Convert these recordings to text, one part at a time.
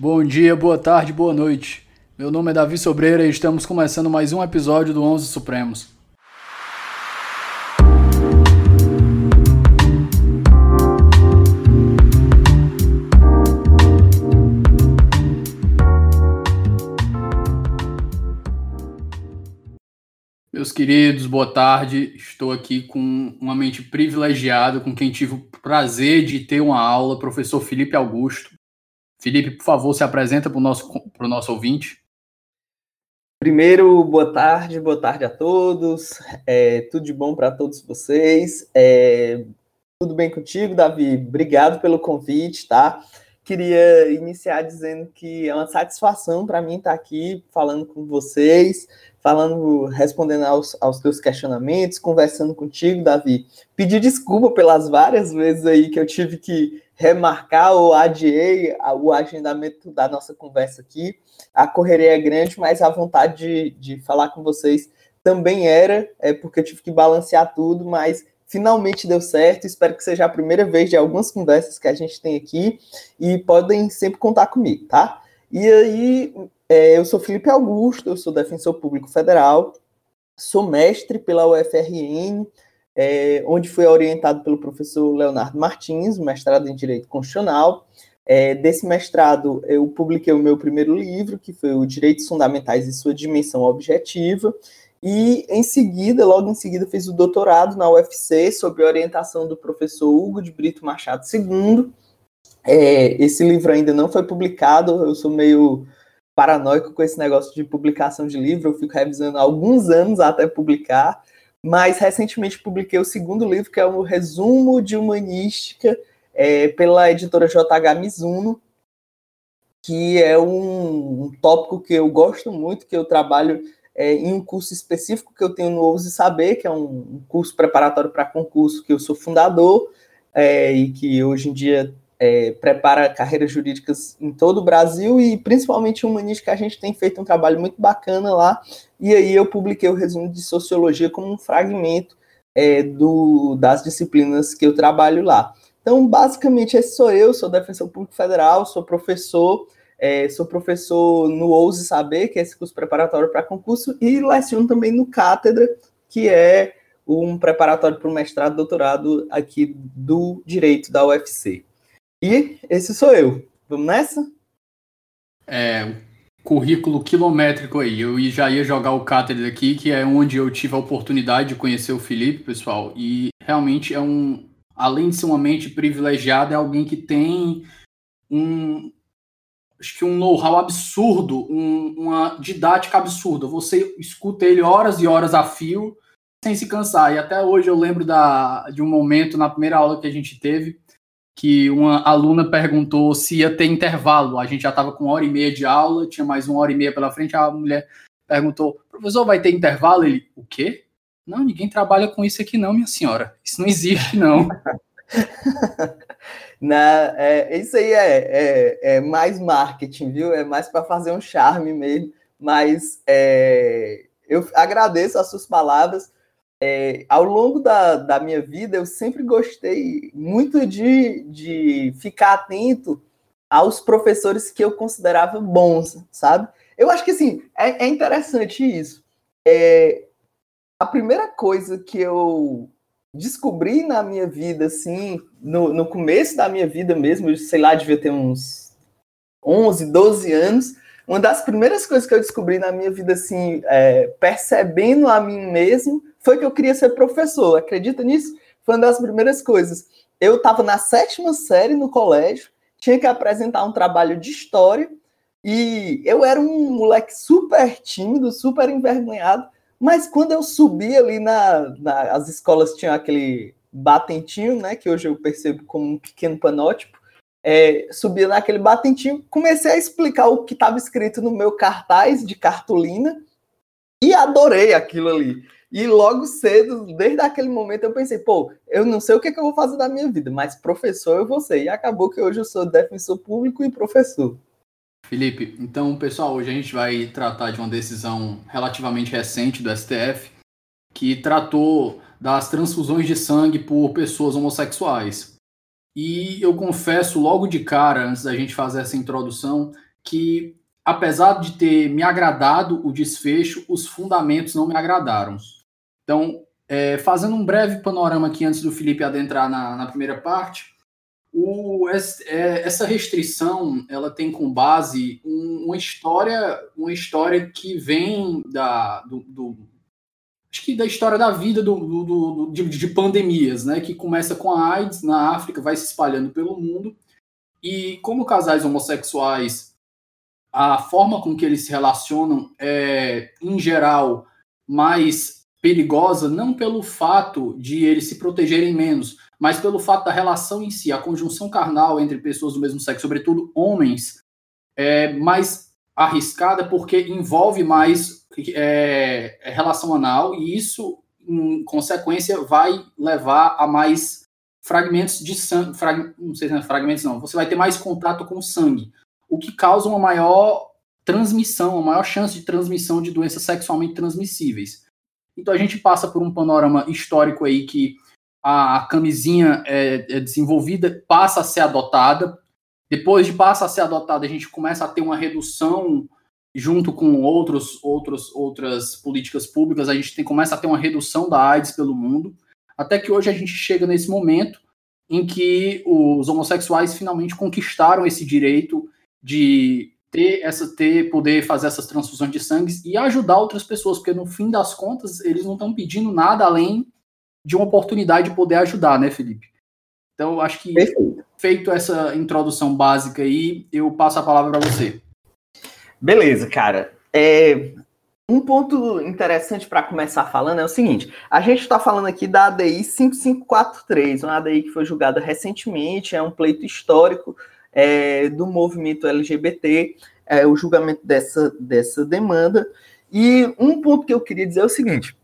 Bom dia, boa tarde, boa noite. Meu nome é Davi Sobreira e estamos começando mais um episódio do Onze Supremos. Meus queridos, boa tarde. Estou aqui com uma mente privilegiada, com quem tive o prazer de ter uma aula, professor Felipe Augusto. Felipe, por favor, se apresenta para o nosso, nosso ouvinte. Primeiro, boa tarde, boa tarde a todos. É, tudo de bom para todos vocês. É, tudo bem contigo, Davi? Obrigado pelo convite, tá? Queria iniciar dizendo que é uma satisfação para mim estar aqui falando com vocês falando, respondendo aos, aos teus questionamentos, conversando contigo, Davi. Pedir desculpa pelas várias vezes aí que eu tive que remarcar ou adiei o agendamento da nossa conversa aqui. A correria é grande, mas a vontade de, de falar com vocês também era, é porque eu tive que balancear tudo, mas finalmente deu certo. Espero que seja a primeira vez de algumas conversas que a gente tem aqui e podem sempre contar comigo, tá? E aí, é, eu sou Felipe Augusto, eu sou defensor público federal, sou mestre pela UFRN, é, onde fui orientado pelo professor Leonardo Martins, mestrado em Direito Constitucional. É, desse mestrado, eu publiquei o meu primeiro livro, que foi o Direitos Fundamentais e Sua Dimensão Objetiva, e em seguida, logo em seguida, fiz o doutorado na UFC sob orientação do professor Hugo de Brito Machado II. É, esse livro ainda não foi publicado, eu sou meio paranoico com esse negócio de publicação de livro, eu fico revisando há alguns anos até publicar, mas recentemente publiquei o segundo livro, que é o Resumo de Humanística, é, pela editora JH Mizuno, que é um, um, tópico que eu gosto muito, que eu trabalho é, em um curso específico que eu tenho no Ouse Saber, que é um, curso preparatório para concurso que eu sou fundador, é, e que hoje em dia é, prepara carreiras jurídicas em todo o Brasil e principalmente humanística, a gente tem feito um trabalho muito bacana lá. E aí eu publiquei o resumo de sociologia como um fragmento é, do, das disciplinas que eu trabalho lá. Então, basicamente, esse sou eu, sou defensor público federal, sou professor, é, sou professor no Ouse Saber, que é esse curso preparatório para concurso, e leciono também no Cátedra, que é um preparatório para o mestrado e doutorado aqui do Direito da UFC. E esse sou eu. Vamos nessa? É, currículo quilométrico aí. Eu já ia jogar o Cátedra aqui, que é onde eu tive a oportunidade de conhecer o Felipe, pessoal. E realmente é um. Além de ser uma mente privilegiada, é alguém que tem um. Acho que um know-how absurdo, um, uma didática absurda. Você escuta ele horas e horas a fio, sem se cansar. E até hoje eu lembro da, de um momento na primeira aula que a gente teve que uma aluna perguntou se ia ter intervalo. A gente já estava com uma hora e meia de aula, tinha mais uma hora e meia pela frente. A mulher perguntou: professor, vai ter intervalo? Ele: o quê? Não, ninguém trabalha com isso aqui, não, minha senhora. Isso não existe, não. Na, é, isso aí é, é, é, mais marketing, viu? É mais para fazer um charme mesmo. Mas é, eu agradeço as suas palavras é, ao longo da, da minha vida, eu sempre gostei muito de, de ficar atento aos professores que eu considerava bons, sabe? Eu acho que, assim, é, é interessante isso. A primeira coisa que eu descobri na minha vida, assim, no, no começo da minha vida mesmo, eu, sei lá, devia ter uns 11, 12 anos, uma das primeiras coisas que eu descobri na minha vida, assim, é, percebendo a mim mesmo, foi que eu queria ser professor. Acredita nisso? Foi uma das primeiras coisas. Eu estava na sétima série no colégio, tinha que apresentar um trabalho de história e eu era um moleque super tímido, super envergonhado. Mas quando eu subi ali na, na as escolas tinham aquele batentinho, né, que hoje eu percebo como um pequeno panótipo. É, subia naquele batentinho, comecei a explicar o que estava escrito no meu cartaz de cartolina e adorei aquilo ali. E logo cedo, desde aquele momento, eu pensei, pô, eu não sei o que, é que eu vou fazer da minha vida, mas professor eu vou ser. E acabou que hoje eu sou defensor público e professor. Felipe, então, pessoal, hoje a gente vai tratar de uma decisão relativamente recente do STF que tratou das transfusões de sangue por pessoas homossexuais. E eu confesso logo de cara, antes da gente fazer essa introdução, que, apesar de ter me agradado o desfecho, os fundamentos não me agradaram. Então, é, fazendo um breve panorama aqui antes do Felipe adentrar na, na primeira parte, o, é, essa restrição ela tem com base uma história uma história que vem da do, do acho que da história da vida do, do, de, de, pandemias né que começa com a AIDS na África vai se espalhando pelo mundo. E como casais homossexuais a forma com que eles se relacionam é em geral mais perigosa não pelo fato de eles se protegerem menos mas pelo fato da relação em si, a conjunção carnal entre pessoas do mesmo sexo, sobretudo homens, é mais arriscada porque envolve mais é, é, relação anal e isso, em consequência, vai levar a mais fragmentos de sangue, frag, não sei se é fragmentos não, você vai ter mais contato com o sangue, o que causa uma maior transmissão, uma maior chance de transmissão de doenças sexualmente transmissíveis. Então a gente passa por um panorama histórico aí que a camisinha é, é, desenvolvida, passa a ser adotada. Depois de passa a ser adotada, a gente começa a ter uma redução junto com outros, outros, outras políticas públicas, a gente tem, começa a ter uma redução da AIDS pelo mundo, até que hoje a gente chega nesse momento em que os homossexuais finalmente conquistaram esse direito de ter essa ter poder fazer essas transfusões de sangue e ajudar outras pessoas, porque no fim das contas eles não estão pedindo nada além de uma oportunidade de poder ajudar, né, Felipe? Então, acho que Perfeito. feito essa introdução básica aí, eu passo a palavra para você. Beleza, cara. É, um ponto interessante para começar falando é o seguinte: a gente está falando aqui da ADI 5543, uma ADI que foi julgada recentemente, é um pleito histórico é, do movimento LGBT, é, o julgamento dessa, dessa demanda. E um ponto que eu queria dizer é o seguinte: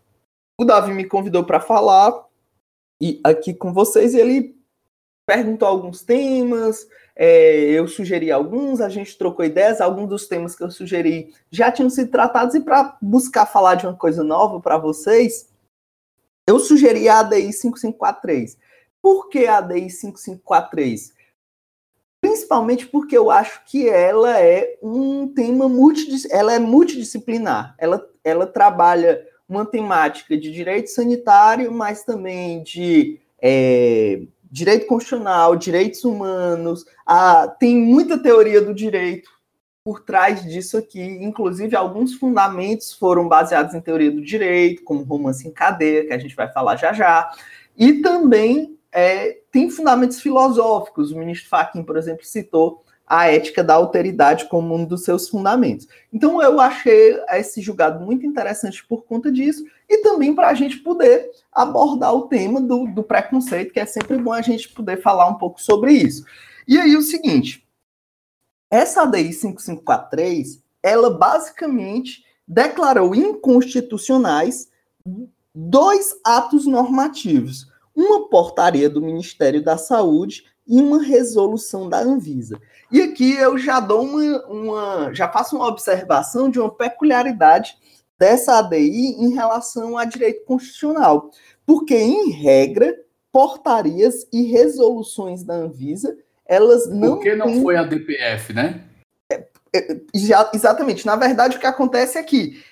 o Davi me convidou para falar e aqui com vocês ele perguntou alguns temas, é, eu sugeri alguns, a gente trocou ideias, alguns dos temas que eu sugeri já tinham sido tratados e para buscar falar de uma coisa nova para vocês, eu sugeri a ADI 5543. Por que a ADI 5543? Principalmente porque eu acho que ela é um tema multidis ela é multidisciplinar. Ela, ela trabalha uma temática de direito sanitário, mas também de é, direito constitucional, direitos humanos. Ah, tem muita teoria do direito por trás disso aqui. Inclusive, alguns fundamentos foram baseados em teoria do direito, como romance em cadeia, que a gente vai falar já já. E também é, tem fundamentos filosóficos. O ministro Fachin, por exemplo, citou a ética da alteridade como um dos seus fundamentos. Então eu achei esse julgado muito interessante por conta disso e também para a gente poder abordar o tema do, do, preconceito, que é sempre bom a gente poder falar um pouco sobre isso. E aí o seguinte, essa ADI 5543, ela basicamente declarou inconstitucionais dois atos normativos, uma portaria do Ministério da Saúde uma resolução da Anvisa. E aqui eu já dou uma, uma, já faço uma observação de uma peculiaridade dessa ADI em relação a direito constitucional, porque em regra portarias e resoluções da Anvisa elas não. Por que não têm... foi a DPF, né? É, é, já, exatamente. Na verdade, o que acontece aqui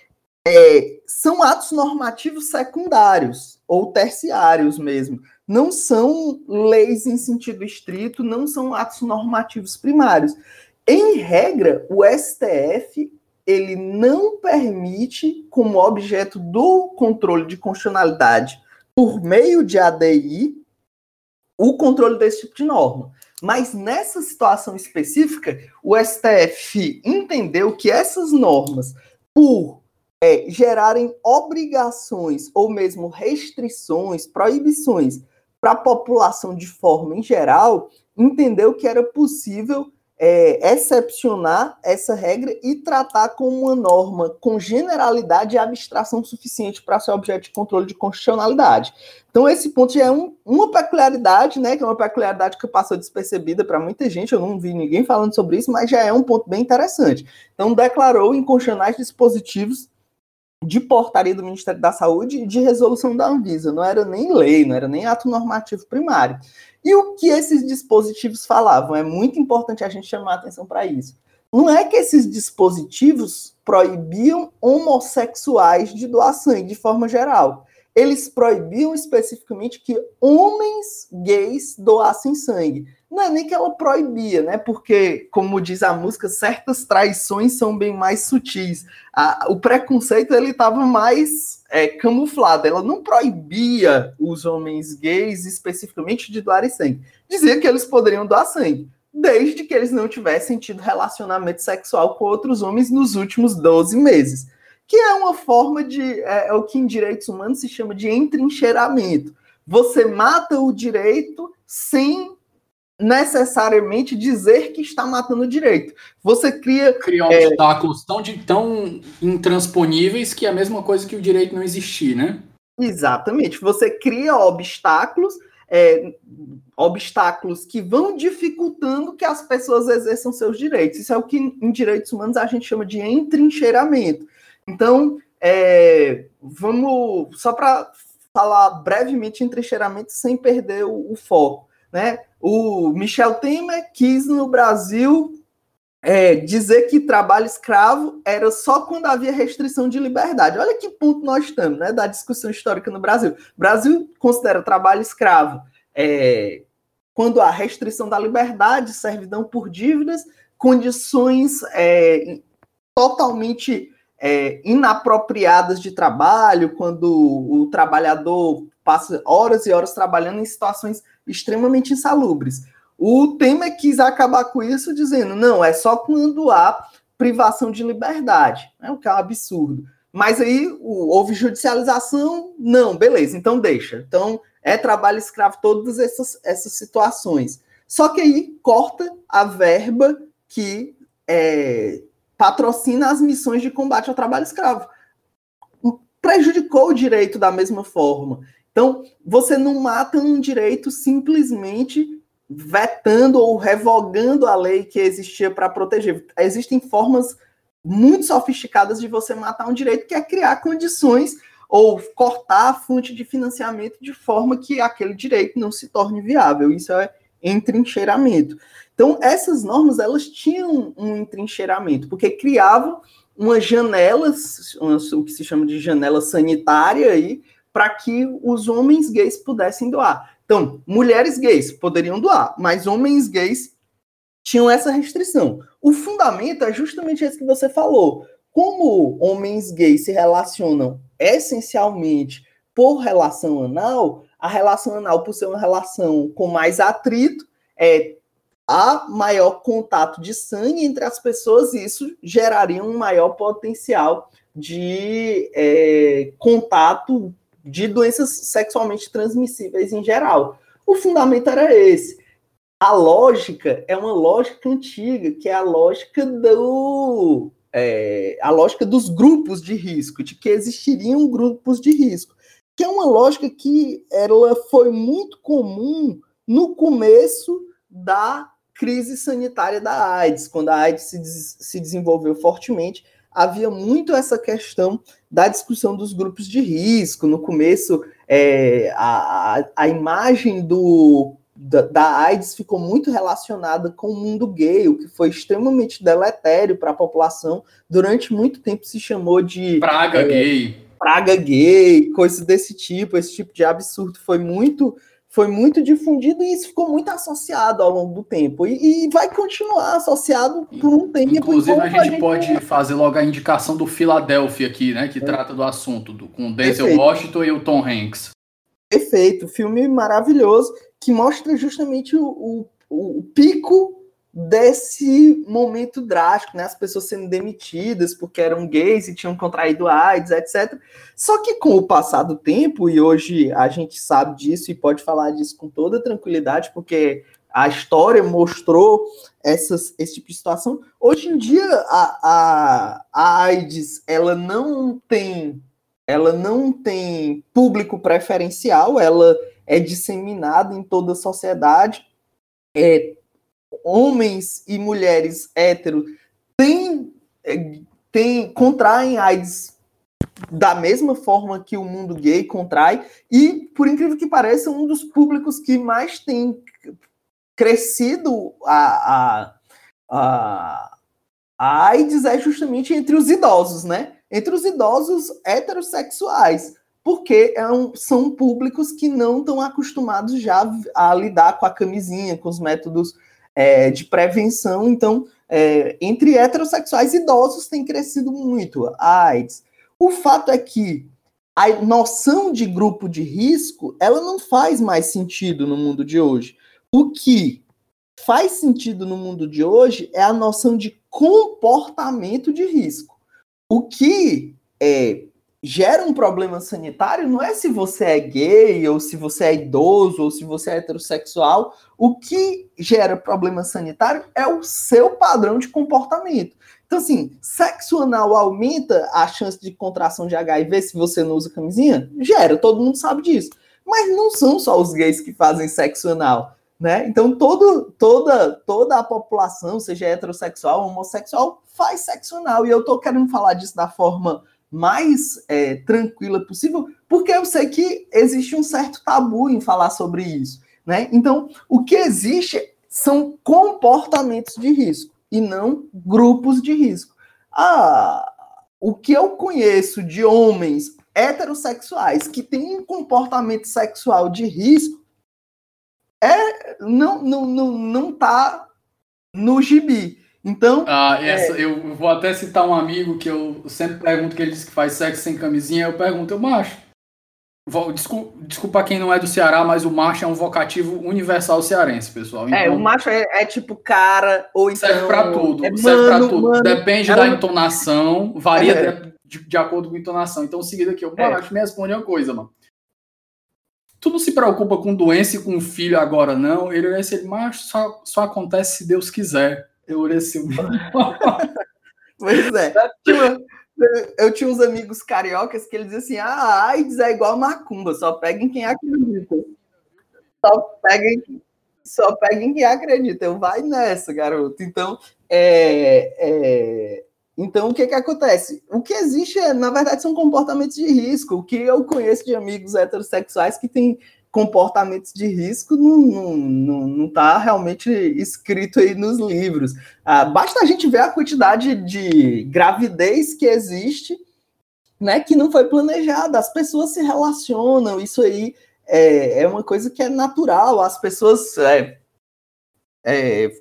é, são atos normativos secundários ou terciários mesmo não são leis em sentido estrito, não são atos normativos primários. Em regra, o STF ele não permite, como objeto do controle de constitucionalidade por meio de ADI, o controle desse tipo de norma. Mas nessa situação específica, o STF entendeu que essas normas, por é, gerarem obrigações ou mesmo restrições, proibições para a população de forma em geral, entendeu que era possível é, excepcionar essa regra e tratar como uma norma com generalidade e abstração suficiente para ser objeto de controle de constitucionalidade. Então, esse ponto já é um, uma peculiaridade, né, que é uma peculiaridade que passou despercebida para muita gente, eu não vi ninguém falando sobre isso, mas já é um ponto bem interessante. Então, declarou inconstitucionais dispositivos de portaria do Ministério da Saúde e de resolução da Anvisa. Não era nem lei, não era nem ato normativo primário. E o que esses dispositivos falavam? É muito importante a gente chamar atenção para isso. não é que esses dispositivos proibiam homossexuais de doar sangue de forma geral. Eles proibiam especificamente que homens gays doassem sangue. Não é nem que ela proibia, né? Porque, como diz a música, certas traições são bem mais sutis. A, o preconceito ele estava mais é, camuflado. Ela não proibia os homens gays especificamente de doarem sangue. Dizia que eles poderiam doar sangue desde que eles não tivessem tido relacionamento sexual com outros homens nos últimos 12 meses. Que é uma forma de. É, é o que em direitos humanos se chama de entrincheiramento. Você mata o direito sem necessariamente dizer que está matando o direito. Você cria. Cria é, obstáculos tão, de, tão intransponíveis que é a mesma coisa que o direito não existir, né? Exatamente. Você cria obstáculos é, obstáculos que vão dificultando que as pessoas exerçam seus direitos. Isso é o que em direitos humanos a gente chama de entrincheiramento. Então, é, vamos só para falar brevemente entrincheiramento sem perder o, o, foco, né? O Michel Temer quis no Brasil é, dizer que trabalho escravo era só quando havia restrição de liberdade. Olha que ponto nós estamos, né, da discussão histórica no Brasil. O Brasil considera trabalho escravo é, quando há restrição da liberdade, servidão por dívidas, condições é, totalmente é, inapropriadas de trabalho, quando o trabalhador passa horas e horas trabalhando em situações extremamente insalubres. O Temer quis acabar com isso dizendo, não, é só quando há privação de liberdade, né, o que é um absurdo. Mas aí houve judicialização, não, beleza, então deixa. Então é trabalho escravo todas essas, essas situações. Só que aí corta a verba que é, patrocina as missões de combate ao trabalho escravo. Prejudicou o direito da mesma forma. Então, você não mata um direito simplesmente vetando ou revogando a lei que existia para proteger. Existem formas muito sofisticadas de você matar um direito, que é criar condições ou cortar a fonte de financiamento de forma que aquele direito não se torne viável. Isso é entrincheiramento. Então, essas normas, elas tinham um entrincheiramento, porque criavam uma janela, o que se chama de janela sanitária aí, para que os homens gays pudessem doar. Então, mulheres gays poderiam doar, mas homens gays tinham essa restrição. O fundamento é justamente esse que você falou. Como homens gays se relacionam essencialmente por relação anal, a relação anal, por ser uma relação com mais atrito, é, há maior contato de sangue entre as pessoas e isso geraria um maior potencial de é, contato de doenças sexualmente transmissíveis em geral. O fundamento era esse. A lógica é uma lógica antiga, que é a lógica do é, a lógica dos grupos de risco, de que existiriam grupos de risco, que é uma lógica que ela foi muito comum no começo da crise sanitária da AIDS, quando a AIDS se, des se desenvolveu fortemente, havia muito essa questão da discussão dos grupos de risco. No começo, é, a, a imagem do da, da, AIDS ficou muito relacionada com o mundo gay, o que foi extremamente deletério para a população. Durante muito tempo se chamou de praga é, gay. Praga gay, coisas desse tipo. Esse tipo de absurdo foi muito foi muito difundido e isso ficou muito associado ao longo do tempo. E, e vai continuar associado por um tempo. Inclusive, a gente, a gente, pode fazer logo a indicação do Philadelphia aqui, né? Que é. trata do assunto, do, com o Denzel Perfeito. Washington e o Tom Hanks. Perfeito, filme maravilhoso que mostra justamente o, o, o pico desse momento drástico, né? As pessoas sendo demitidas porque eram gays e tinham contraído AIDS, etc. Só que com o passar do tempo, e hoje a gente sabe disso e pode falar disso com toda tranquilidade, porque a história mostrou essas, esse tipo de situação. Hoje em dia, a, a, a AIDS, ela não tem ela não tem público preferencial, ela é disseminada em toda a sociedade. É, homens e mulheres héteros têm, é, têm, contraem AIDS da mesma forma que o mundo gay contrai, e, por incrível que pareça, um dos públicos que mais tem crescido a, a, a A AIDS é justamente entre os idosos, né? Entre os idosos heterossexuais, porque é um, são públicos que não estão acostumados já a lidar com a camisinha, com os métodos é, de prevenção. Então, é, entre heterossexuais idosos tem crescido muito a AIDS. O fato é que a noção de grupo de risco ela não faz mais sentido no mundo de hoje. O que faz sentido no mundo de hoje é a noção de comportamento de risco. O que é, gera um problema sanitário não é se você é gay, ou se você é idoso, ou se você é heterossexual. O que gera problema sanitário é o seu padrão de comportamento. Então, assim, sexo anal aumenta a chance de contração de HIV se você não usa camisinha? Gera, todo mundo sabe disso. Mas não são só os gays que fazem sexo anal. Né? Então, todo, toda, toda a população, seja heterossexual homossexual, faz sexo anal. E eu estou querendo falar disso da forma mais é, tranquila possível, porque eu sei que existe um certo tabu em falar sobre isso. Né? Então, o que existe são comportamentos de risco e não grupos de risco. Ah, o que eu conheço de homens heterossexuais que têm um comportamento sexual de risco é não não não, não tá no gibi. Então. Ah, essa, é... eu vou até citar um amigo que eu sempre pergunto que ele diz que faz sexo sem camisinha. Eu pergunto, eu macho. Desculpa, desculpa quem não é do Ceará, mas o macho é um vocativo universal cearense, pessoal. Então, é, o macho é, é, tipo cara, ou então. Serve pra tudo. É serve mano, pra tudo. Mano, Depende da entonação, varia é. de, de, acordo com a entonação. Então, seguido aqui, o macho é. me responde uma coisa, mano. Tu não se preocupa com doença e com filho agora, não? Ele é esse macho só, só acontece se Deus quiser. Eu orei assim. pois é. Eu tinha uns amigos cariocas que eles diziam assim: ah, a AIDS é igual macumba, só peguem quem acredita. Só peguem, só peguem quem acredita. Eu vai nessa, garoto. Então, é, é, então o que que acontece? O que existe, é, na verdade, são comportamentos de risco. O que eu conheço de amigos heterossexuais que têm comportamentos de risco não, não, não, não tá realmente escrito aí nos livros. Ah, basta a gente ver a quantidade de gravidez que existe, né, que não foi planejada. As pessoas se relacionam, isso aí é, é uma coisa que é natural. As pessoas é, é,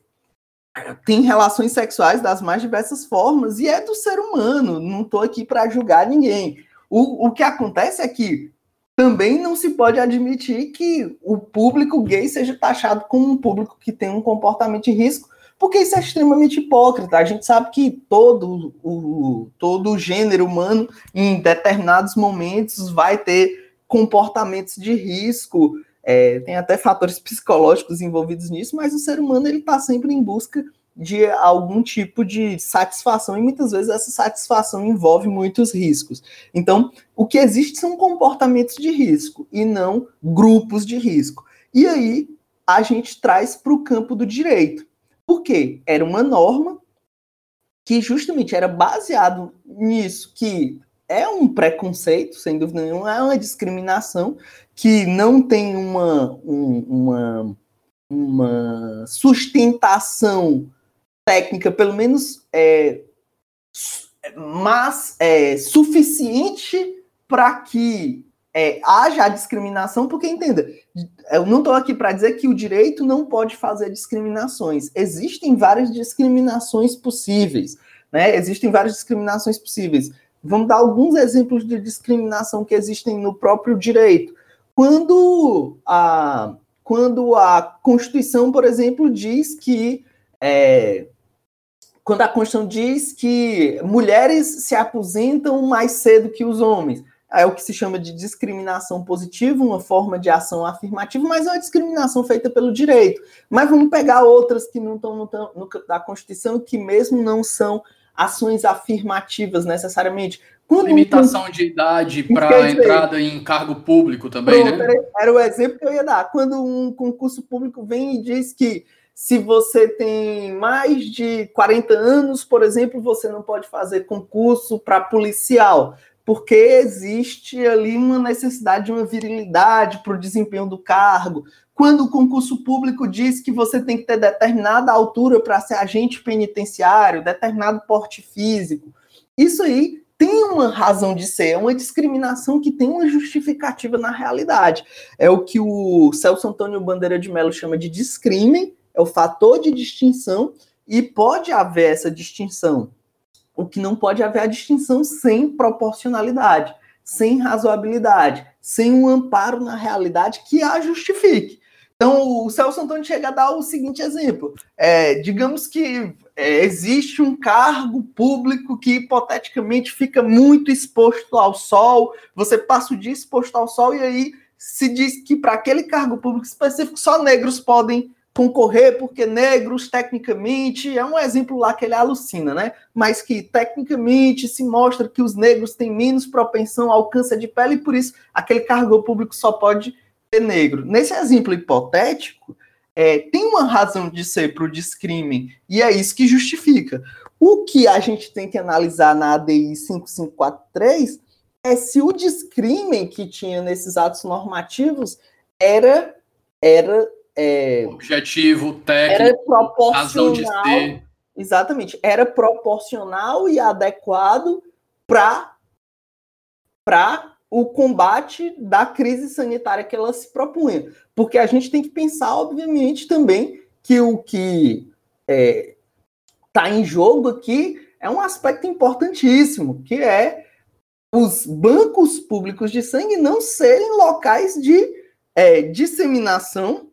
têm relações sexuais das mais diversas formas e é do ser humano. Não estou aqui para julgar ninguém. O, o que acontece é que também não se pode admitir que o público gay seja taxado como um público que tem um comportamento de risco, porque isso é extremamente hipócrita. A gente sabe que todo o, todo gênero humano, em determinados momentos, vai ter comportamentos de risco, é, tem até fatores psicológicos envolvidos nisso, mas o ser humano ele está sempre em busca de algum tipo de satisfação, e muitas vezes essa satisfação envolve muitos riscos. Então, o que existe são comportamentos de risco e não grupos de risco. E aí a gente traz para o campo do direito. Porque era uma norma que justamente era baseado nisso, que é um preconceito, sem dúvida nenhuma, é uma discriminação que não tem uma, um, uma, uma sustentação técnica, pelo menos é, mas é suficiente para que é, haja a discriminação, porque entenda, eu não estou aqui para dizer que o direito não pode fazer discriminações. Existem várias discriminações possíveis, né? Existem várias discriminações possíveis. Vamos dar alguns exemplos de discriminação que existem no próprio direito. Quando a, quando a Constituição, por exemplo, diz que é, quando a Constituição diz que mulheres se aposentam mais cedo que os homens. É o que se chama de discriminação positiva, uma forma de ação afirmativa, mas é uma discriminação feita pelo direito. Mas vamos pegar outras que não estão no, no, da Constituição, que mesmo não são ações afirmativas necessariamente. Quando Limitação um... de idade para entrada em cargo público também, Pronto, né? Era o exemplo que eu ia dar. Quando um concurso público vem e diz que se você tem mais de 40 anos, por exemplo, você não pode fazer concurso para policial, porque existe ali uma necessidade de uma virilidade para o desempenho do cargo. quando o concurso público diz que você tem que ter determinada altura para ser agente penitenciário, determinado porte físico. Isso aí tem uma razão de ser, é uma discriminação que tem uma justificativa na realidade. É o que o Celso Antônio Bandeira de Mello chama de discrimen, é o fator de distinção, e pode haver essa distinção. O que não pode haver a distinção sem proporcionalidade, sem razoabilidade, sem um amparo na realidade que a justifique. Então, o Celso Antônio chega a dar o seguinte exemplo: é, digamos que é, existe um cargo público que hipoteticamente fica muito exposto ao sol, você passa o dia exposto ao sol, e aí se diz que para aquele cargo público específico só negros podem concorrer, porque negros, tecnicamente, é um exemplo lá que ele alucina, né? Mas que tecnicamente se mostra que os negros têm menos propensão ao câncer de pele e por isso aquele cargo público só pode negro. Nesse exemplo hipotético, é, tem uma razão de ser para o discrimen, e é isso que justifica. O que a gente tem que analisar na ADI 5543 é se o discrimen que tinha nesses atos normativos era era é, objetivo, técnico, era proporcional, exatamente, era proporcional e adequado para para o combate da crise sanitária que ela se propunha. Porque a gente tem que pensar, obviamente, também que o que está é, tá em jogo aqui é um aspecto importantíssimo, que é os bancos públicos de sangue não serem locais de é, disseminação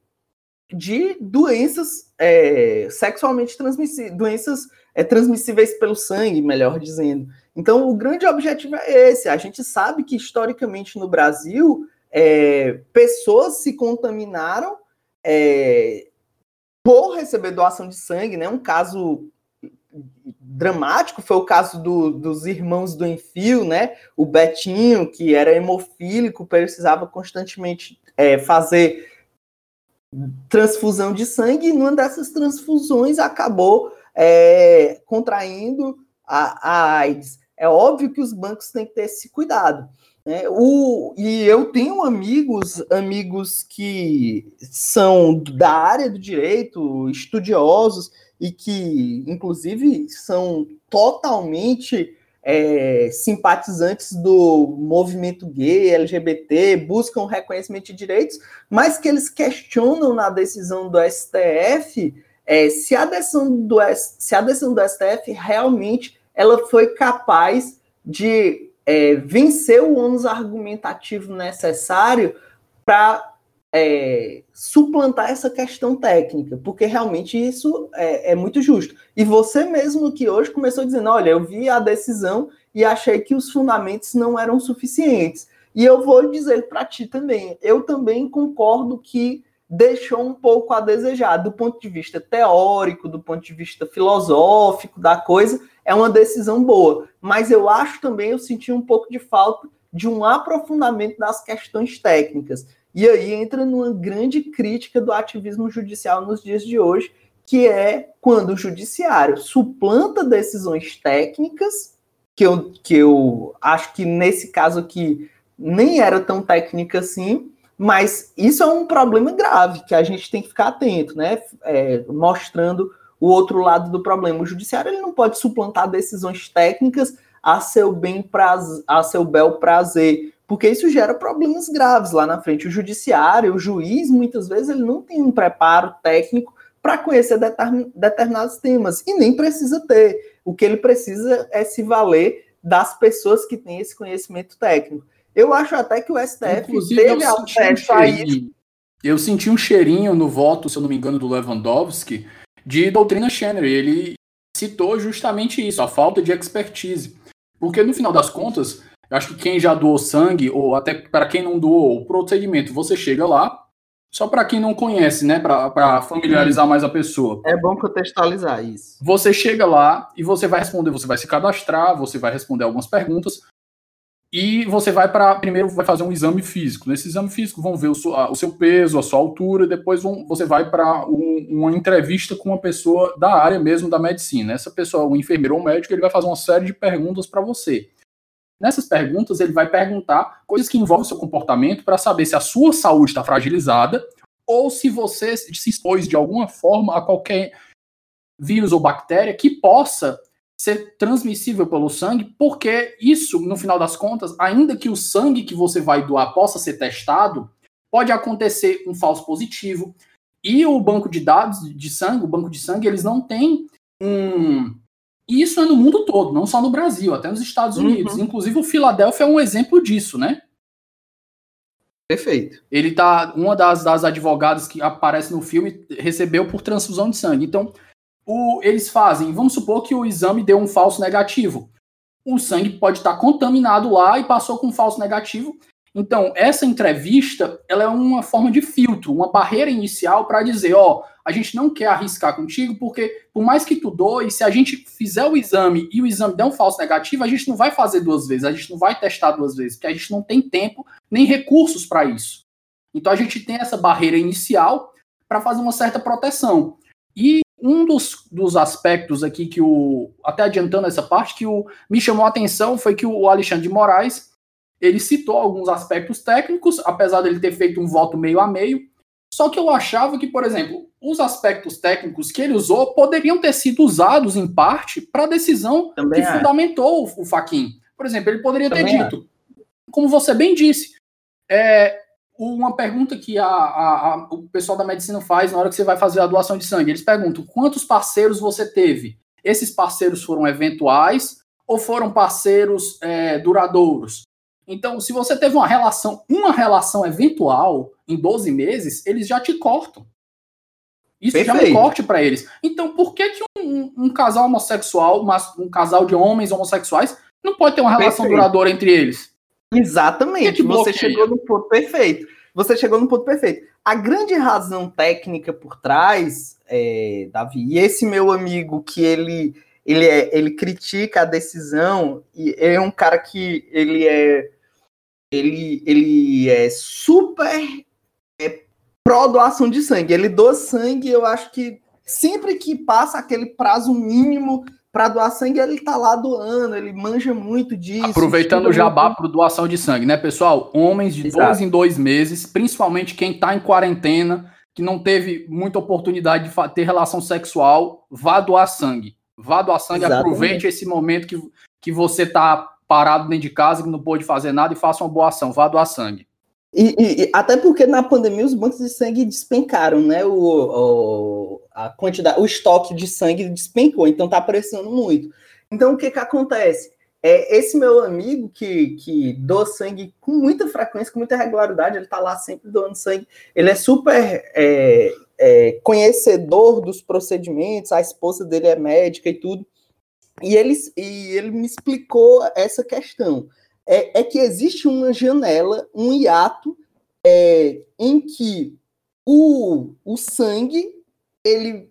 de doenças é, sexualmente transmissíveis, doenças é, transmissíveis pelo sangue, melhor dizendo. Então, o grande objetivo é esse. A gente sabe que, historicamente, no Brasil, é, pessoas se contaminaram é, por receber doação de sangue, né? Um caso dramático foi o caso do, dos irmãos do Enfio, né? O Betinho, que era hemofílico, precisava constantemente é, fazer transfusão de sangue, e numa dessas transfusões acabou é, contraindo a, a AIDS. É óbvio que os bancos têm que ter esse cuidado. Né? O, e eu tenho amigos, amigos que são da área do direito, estudiosos, e que, inclusive, são totalmente é, simpatizantes do movimento gay, LGBT, buscam reconhecimento de direitos, mas que eles questionam na decisão do STF é, se, a decisão do, se a decisão do STF realmente ela foi capaz de é, vencer o ônus argumentativo necessário para é, suplantar essa questão técnica, porque realmente isso é, é, muito justo. E você mesmo que hoje começou dizendo, olha, eu vi a decisão e achei que os fundamentos não eram suficientes. E eu vou dizer para ti também, eu também concordo que deixou um pouco a desejar do ponto de vista teórico, do ponto de vista filosófico da coisa, é uma decisão boa. Mas eu acho também, eu senti um pouco de falta de um aprofundamento das questões técnicas. E aí entra numa grande crítica do ativismo judicial nos dias de hoje, que é quando o judiciário suplanta decisões técnicas, que eu, que eu acho que nesse caso aqui nem era tão técnica assim, mas isso é um problema grave que a gente tem que ficar atento, né? É, mostrando o outro lado do problema. O judiciário ele não pode suplantar decisões técnicas a seu bem prazer, a seu bel prazer, porque isso gera problemas graves lá na frente. O judiciário, o juiz, muitas vezes ele não tem um preparo técnico para conhecer determinados temas e nem precisa ter. O que ele precisa é se valer das pessoas que têm esse conhecimento técnico. Eu acho até que o STF Inclusive, teve acesso um a isso. Eu senti um cheirinho no voto, se eu não me engano, do Lewandowski, de doutrina Schenner. Ele citou justamente isso, a falta de expertise. Porque no final das contas, eu acho que quem já doou sangue, ou até para quem não doou, o procedimento, você chega lá, só para quem não conhece, né, para familiarizar mais a pessoa. É bom contextualizar isso. Você chega lá e você vai responder, você vai se cadastrar, você vai responder algumas perguntas, e você vai para. Primeiro vai fazer um exame físico. Nesse exame físico vão ver o, seu, o seu peso, a sua altura, depois vão, você vai para um, uma entrevista com uma pessoa da área mesmo da medicina. Essa pessoa, o enfermeiro ou médico, ele vai fazer uma série de perguntas para você. Nessas perguntas, ele vai perguntar coisas que envolvem o seu comportamento para saber se a sua saúde está fragilizada ou se você se expôs de alguma forma a qualquer vírus ou bactéria que possa ser transmissível pelo sangue, porque isso, no final das contas, ainda que o sangue que você vai doar possa ser testado, pode acontecer um falso positivo. E o banco de dados de sangue, o banco de sangue, eles não têm um. E isso é no mundo todo, não só no Brasil, até nos Estados uhum. Unidos. Uhum. Inclusive, o Filadélfia é um exemplo disso, né? Perfeito. Ele tá. Uma das, das advogadas que aparece no filme recebeu por transfusão de sangue. Então, o, eles fazem, vamos supor que o exame deu um falso negativo. O sangue pode estar contaminado lá e passou com um falso negativo. Então, essa entrevista, ela é uma forma de filtro, uma barreira inicial para dizer, ó, a gente não quer arriscar contigo, porque por mais que tu doe, se a gente fizer o exame e o exame der um falso negativo, a gente não vai fazer duas vezes, a gente não vai testar duas vezes, porque a gente não tem tempo nem recursos para isso. Então, a gente tem essa barreira inicial para fazer uma certa proteção. E um dos, dos aspectos aqui que o. Até adiantando essa parte, que o, me chamou a atenção foi que o Alexandre de Moraes ele citou alguns aspectos técnicos, apesar dele ter feito um voto meio a meio. Só que eu achava que, por exemplo, os aspectos técnicos que ele usou poderiam ter sido usados em parte para a decisão Também que é. fundamentou o, Faquin. Por exemplo, ele poderia Também ter dito, é. como você bem disse, é, uma pergunta que a, a, a, o pessoal da medicina faz na hora que você vai fazer a doação de sangue. Eles perguntam quantos parceiros você teve. Esses parceiros foram eventuais ou foram parceiros é, duradouros? Então, se você teve uma relação, uma relação eventual em 12 meses, eles já te cortam. Isso Perfeito. já é um corte para eles. Então, por que, que um, um, casal homossexual, um casal de homens homossexuais, não pode ter uma relação Perfeito. duradoura entre eles? Exatamente. Você chegou no ponto perfeito. Você chegou no ponto perfeito. A grande razão técnica por trás, é, Davi, e esse meu amigo que ele ele, é, ele critica a decisão e é um cara que ele é ele, ele é super é, pró doação de sangue. Ele doa sangue, eu acho que sempre que passa aquele prazo mínimo para doar sangue, ele tá lá doando, ele manja muito disso. Aproveitando o jabá para doação de sangue, né, pessoal? Homens de Exato. dois em dois meses, principalmente quem tá em quarentena, que não teve muita oportunidade de ter relação sexual, vá doar sangue. Vá doar sangue, Exatamente. aproveite esse momento que, que você tá parado dentro de casa, que não pôde fazer nada, e faça uma boa ação, vá doar sangue. E, e, até porque na pandemia os bancos de sangue despencaram, né? O, o, a quantidade, o estoque de sangue despencou, então tá pressionando muito. Então o que que acontece? É, esse meu amigo que, que doa sangue com muita frequência, com muita regularidade, ele tá lá sempre doando sangue. Ele é super é, é, conhecedor dos procedimentos, a esposa dele é médica e tudo. E ele, e ele me explicou essa questão. É, é que existe uma janela, um hiato, é, em que o, o sangue, ele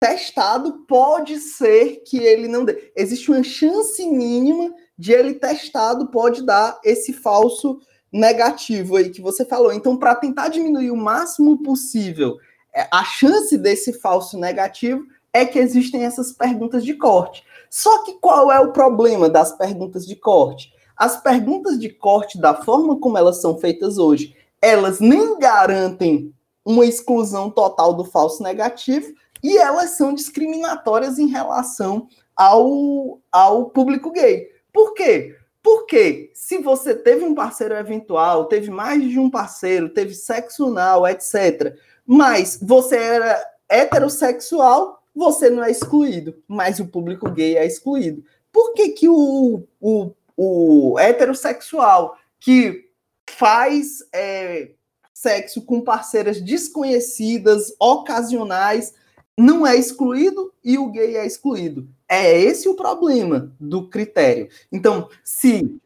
testado, pode ser que ele não dê. Existe uma chance mínima de ele testado pode dar esse falso negativo aí que você falou. Então, para tentar diminuir o máximo possível é, a chance desse falso negativo, é que existem essas perguntas de corte. Só que qual é o problema das perguntas de corte? As perguntas de corte, da forma como elas são feitas hoje, elas nem garantem uma exclusão total do falso negativo e elas são discriminatórias em relação ao, ao público gay. Por quê? Porque se você teve um parceiro eventual, teve mais de um parceiro, teve sexo anal, etc., mas você era heterossexual, você não é excluído, mas o público gay é excluído. Por que, que o, o, o heterossexual que faz é, sexo com parceiras desconhecidas, ocasionais, não é excluído e o gay é excluído? É esse o problema do critério. Então, se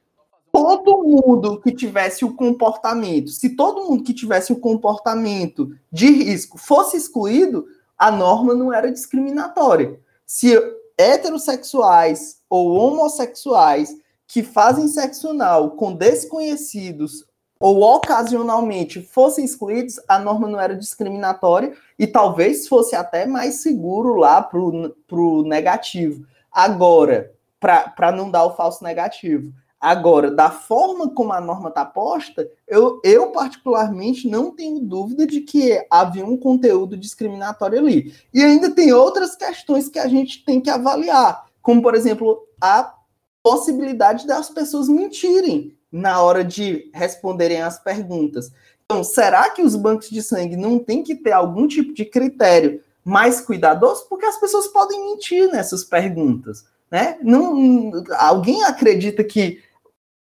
todo mundo que tivesse o comportamento, se todo mundo que tivesse o comportamento de risco fosse excluído, a norma não era discriminatória. Se heterossexuais ou homossexuais que fazem sexo anal com desconhecidos ou ocasionalmente fossem excluídos, a norma não era discriminatória e talvez fosse até mais seguro lá para o negativo. Agora, para não dar o falso negativo, Agora, da forma como a norma está posta, eu, eu particularmente não tenho dúvida de que havia um conteúdo discriminatório ali. E ainda tem outras questões que a gente tem que avaliar, como, por exemplo, a possibilidade das pessoas mentirem na hora de responderem as perguntas. Então, será que os bancos de sangue não têm que ter algum tipo de critério mais cuidadoso? Porque as pessoas podem mentir nessas perguntas. Né? Não, alguém acredita que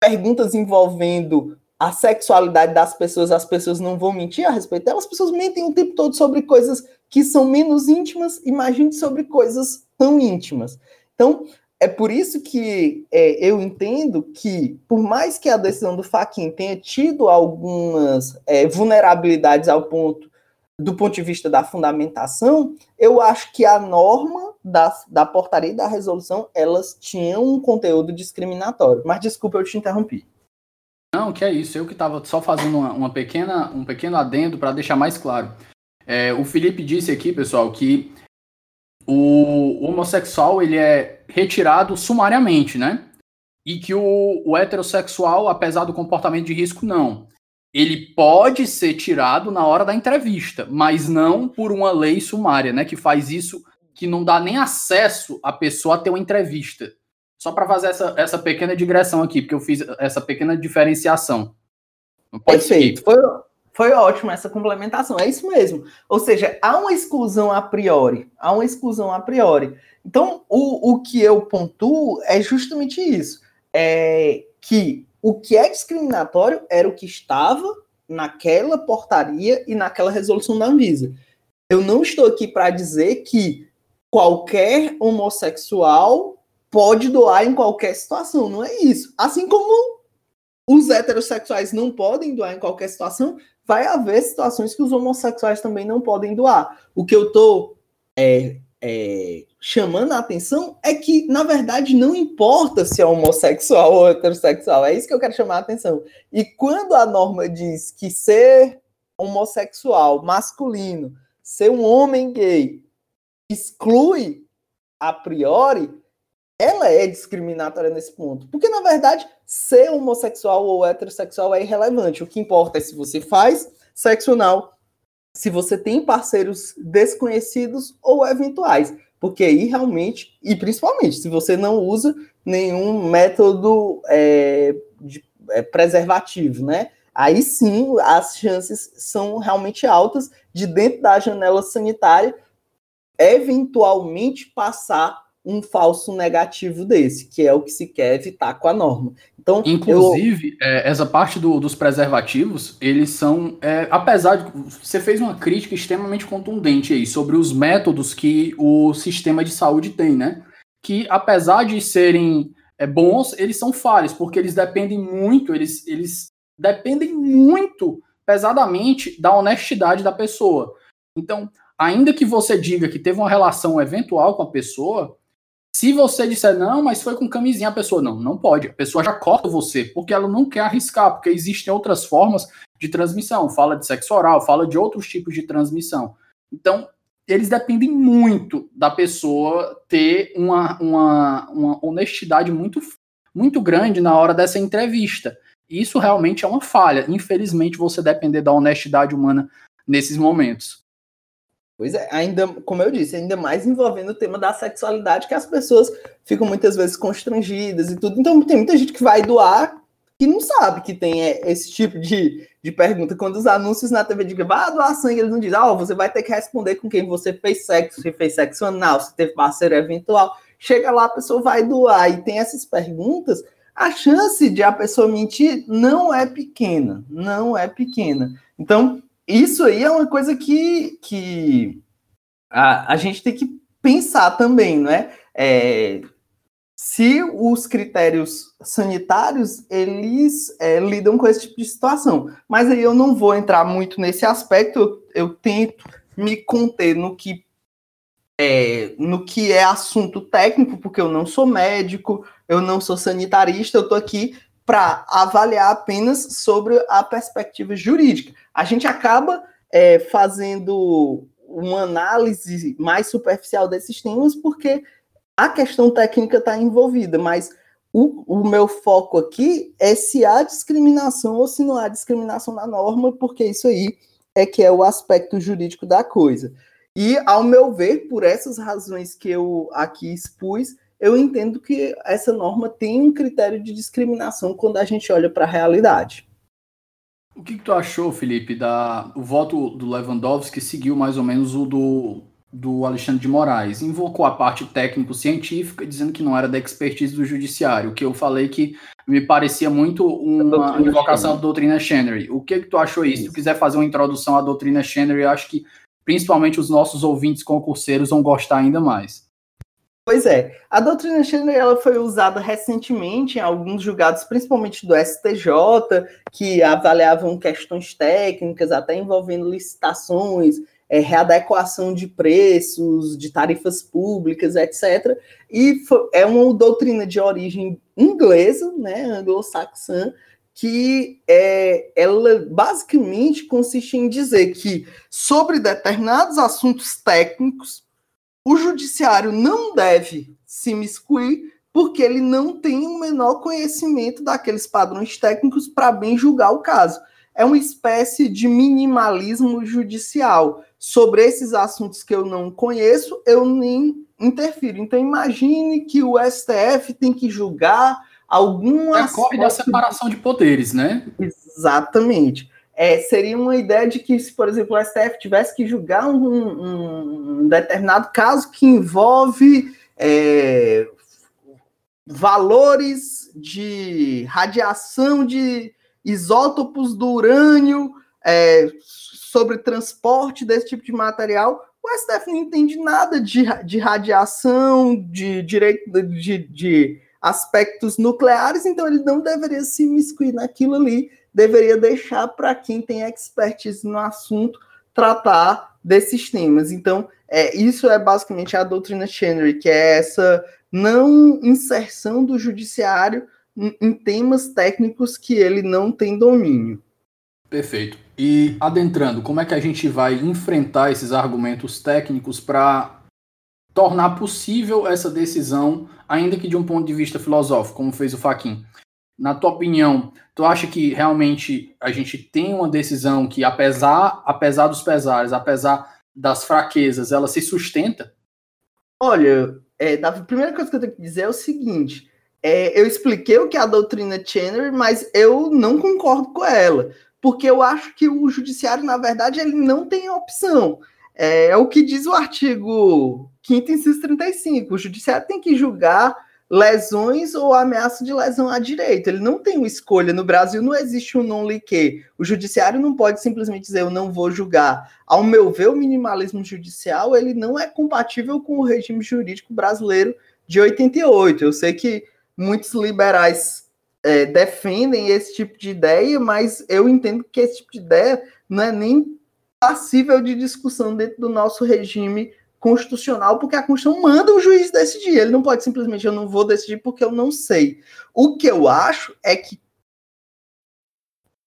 perguntas envolvendo a sexualidade das pessoas, as pessoas não vão mentir a respeito delas, as pessoas mentem o tempo todo sobre coisas que são menos íntimas, imagine sobre coisas tão íntimas. Então, é por isso que é, eu entendo que, por mais que a decisão do Faquin tenha tido algumas é, vulnerabilidades ao ponto do ponto de vista da fundamentação, eu acho que a norma da, portaria e da resolução, elas tinham um conteúdo discriminatório. Mas desculpa, eu te interrompi. Não, que é isso. Eu que estava só fazendo uma, uma, pequena, um pequeno adendo para deixar mais claro. É, o Felipe disse aqui, pessoal, que o homossexual ele é retirado sumariamente, né? E que o, o heterossexual, apesar do comportamento de risco, não ele pode ser tirado na hora da entrevista, mas não por uma lei sumária, né? Que faz isso, que não dá nem acesso à pessoa a ter uma entrevista. Só para fazer essa, essa pequena digressão aqui, porque eu fiz essa pequena diferenciação. Perfeito. Foi, foi ótimo essa complementação. É isso mesmo. Ou seja, há uma exclusão a priori. Há uma exclusão a priori. Então, o, o que eu pontuo é justamente isso. É que o que é discriminatório era o que estava naquela portaria e naquela resolução da Anvisa. Eu não estou aqui para dizer que qualquer homossexual pode doar em qualquer situação, não é isso. Assim como os heterossexuais não podem doar em qualquer situação, vai haver situações que os homossexuais também não podem doar. O que eu estou é, é, chamando a atenção é que, na verdade, não importa se é homossexual ou heterossexual, é isso que eu quero chamar a atenção. E quando a norma diz que ser homossexual, masculino, ser um homem gay, exclui a priori, ela é discriminatória nesse ponto. Porque, na verdade, ser homossexual ou heterossexual é irrelevante. O que importa é se você faz sexo anal, se você tem parceiros desconhecidos ou eventuais. Porque aí realmente, e principalmente, se você não usa nenhum método é, de, é, preservativo, né? Aí sim as chances são realmente altas de, dentro da janela sanitária, eventualmente passar um falso negativo desse, que é o que se quer evitar com a norma. Então, Inclusive, eu... é, essa parte do, dos preservativos, eles são, é, apesar de você fez uma crítica extremamente contundente aí sobre os métodos que o sistema de saúde tem, né? Que apesar de serem é, bons, eles são falhos, porque eles dependem muito, eles, eles dependem muito pesadamente da honestidade da pessoa. Então, ainda que você diga que teve uma relação eventual com a pessoa, se você disser, não, mas foi com camisinha, a pessoa, não, não pode. A pessoa já corta você, porque ela não quer arriscar, porque existem outras formas de transmissão. Fala de sexo oral, fala de outros tipos de transmissão. Então, eles dependem muito da pessoa ter uma, uma, uma honestidade muito, muito grande na hora dessa entrevista. Isso realmente é uma falha. Infelizmente, você depender da honestidade humana nesses momentos. Pois é, ainda, como eu disse, ainda mais envolvendo o tema da sexualidade, que as pessoas ficam muitas vezes constrangidas e tudo. Então, tem muita gente que vai doar que não sabe que tem é, esse tipo de, de pergunta. Quando os anúncios na TV dizem, vá doar sangue, eles não dizem, ó, oh, você vai ter que responder com quem você fez sexo, se fez sexo anal, se teve parceiro eventual. Chega lá, a pessoa vai doar e tem essas perguntas, a chance de a pessoa mentir não é pequena, não é pequena. Então, isso aí é uma coisa que, que a, a gente tem que pensar também, não é? é se os critérios sanitários eles é, lidam com esse tipo de situação, mas aí eu não vou entrar muito nesse aspecto. Eu, eu tento me conter no que é, no que é assunto técnico, porque eu não sou médico, eu não sou sanitarista, eu estou aqui para avaliar apenas sobre a perspectiva jurídica. A gente acaba é, fazendo uma análise mais superficial desses temas porque a questão técnica está envolvida, mas o, o meu foco aqui é se há discriminação ou se não há discriminação na norma, porque isso aí é que é o aspecto jurídico da coisa. E, ao meu ver, por essas razões que eu aqui expus, eu entendo que essa norma tem um critério de discriminação quando a gente olha para a realidade. O que, que, tu achou, Felipe, da o voto do Lewandowski seguiu mais ou menos o do, do Alexandre de Moraes? Invocou a parte técnico-científica, dizendo que não era da expertise do judiciário, que eu falei que me parecia muito uma invocação da doutrina Chenery. O que, que tu achou isso? Se tu quiser fazer uma introdução à doutrina Chenery, eu acho que principalmente os nossos ouvintes concurseiros vão gostar ainda mais. Pois é, a doutrina Chandler ela foi usada recentemente em alguns julgados, principalmente do STJ, que avaliavam questões técnicas, até envolvendo licitações, é, readequação de preços, de tarifas públicas, etc. E foi, é uma doutrina de origem inglesa, né, anglo-saxã, que é, ela basicamente consiste em dizer que sobre determinados assuntos técnicos o judiciário não deve se miscuir porque ele não tem o menor conhecimento daqueles padrões técnicos para bem julgar o caso. É uma espécie de minimalismo judicial. Sobre esses assuntos que eu não conheço, eu nem interfiro. Então, imagine que o STF tem que julgar algum é aspecto... da separação de poderes, né? Exatamente é, seria uma ideia de que, se, por exemplo, o STF tivesse que julgar um, um determinado caso que envolve é, valores de radiação de isótopos do urânio, é, sobre transporte desse tipo de material, o STF não entende nada de, de radiação, de direito de, de aspectos nucleares, então ele não deveria se miscuir naquilo ali deveria deixar para quem tem expertise no assunto tratar desses temas. Então, é, isso é basicamente a doutrina Chenery, que é essa não inserção do judiciário em, em temas técnicos que ele não tem domínio. Perfeito. E adentrando, como é que a gente vai enfrentar esses argumentos técnicos para tornar possível essa decisão, ainda que de um ponto de vista filosófico, como fez o Faquin? Na tua opinião, tu acha que realmente a gente tem uma decisão que, apesar, apesar dos pesares, apesar das fraquezas, ela se sustenta? Olha, é, a primeira coisa que eu tenho que dizer é o seguinte: é, eu expliquei o que é a doutrina Chandler, mas eu não concordo com ela, porque eu acho que o judiciário, na verdade, ele não tem opção. É, é o que diz o artigo 5 inciso 35. O judiciário tem que julgar lesões ou ameaça de lesão a direito. Ele não tem uma escolha. No Brasil não existe um non liquer. O judiciário não pode simplesmente dizer eu não vou julgar. Ao meu ver, o minimalismo judicial ele não é compatível com o regime jurídico brasileiro de 88. Eu sei que muitos liberais é, defendem esse tipo de ideia, mas eu entendo que esse tipo de ideia não é nem passível de discussão dentro do nosso regime constitucional, porque a Constituição manda o juiz decidir. Ele não pode simplesmente, eu não vou decidir porque eu não sei. O que eu acho é que.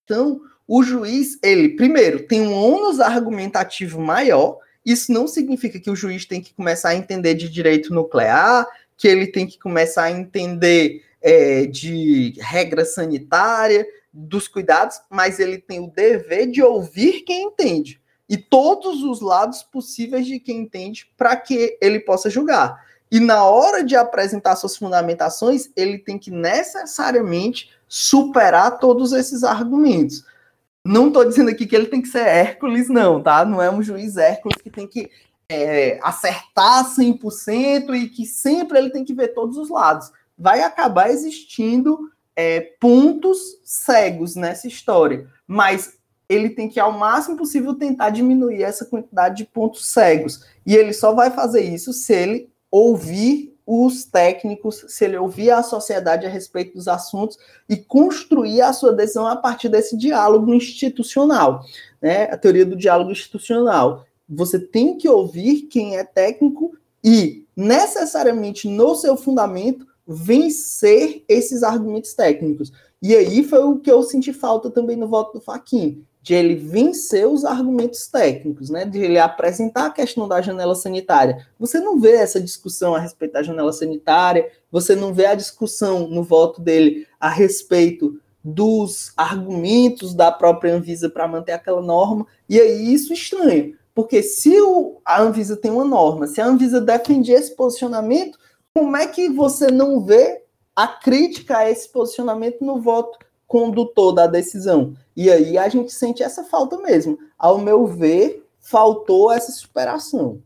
Então, o juiz, ele, primeiro, tem um ônus argumentativo maior. Isso não significa que o juiz tem que começar a entender de direito nuclear, que ele tem que começar a entender é, de regra sanitária, dos cuidados, mas ele tem o dever de ouvir quem entende e todos os lados possíveis de quem entende para que ele possa julgar. E na hora de apresentar suas fundamentações, ele tem que necessariamente superar todos esses argumentos. Não estou dizendo aqui que ele tem que ser Hércules, não, tá? Não é um juiz Hércules que tem que é, acertar 100% e que sempre ele tem que ver todos os lados. Vai acabar existindo é, pontos cegos nessa história. Mas ele tem que, ao máximo possível, tentar diminuir essa quantidade de pontos cegos. E ele só vai fazer isso se ele ouvir os técnicos, se ele ouvir a sociedade a respeito dos assuntos e construir a sua decisão a partir desse diálogo institucional, né? A teoria do diálogo institucional. Você tem que ouvir quem é técnico e, necessariamente, no seu fundamento, vencer esses argumentos técnicos. E aí foi o que eu senti falta também no voto do Faquin de ele vencer os argumentos técnicos, né? De ele apresentar a questão da janela sanitária. Você não vê essa discussão a respeito da janela sanitária, você não vê a discussão no voto dele a respeito dos argumentos da própria Anvisa para manter aquela norma, e aí isso estranha, porque se o, a Anvisa tem uma norma, se a Anvisa defende esse posicionamento, como é que você não vê a crítica a esse posicionamento no voto condutor da decisão. E aí a gente sente essa falta mesmo. Ao meu ver, faltou essa superação.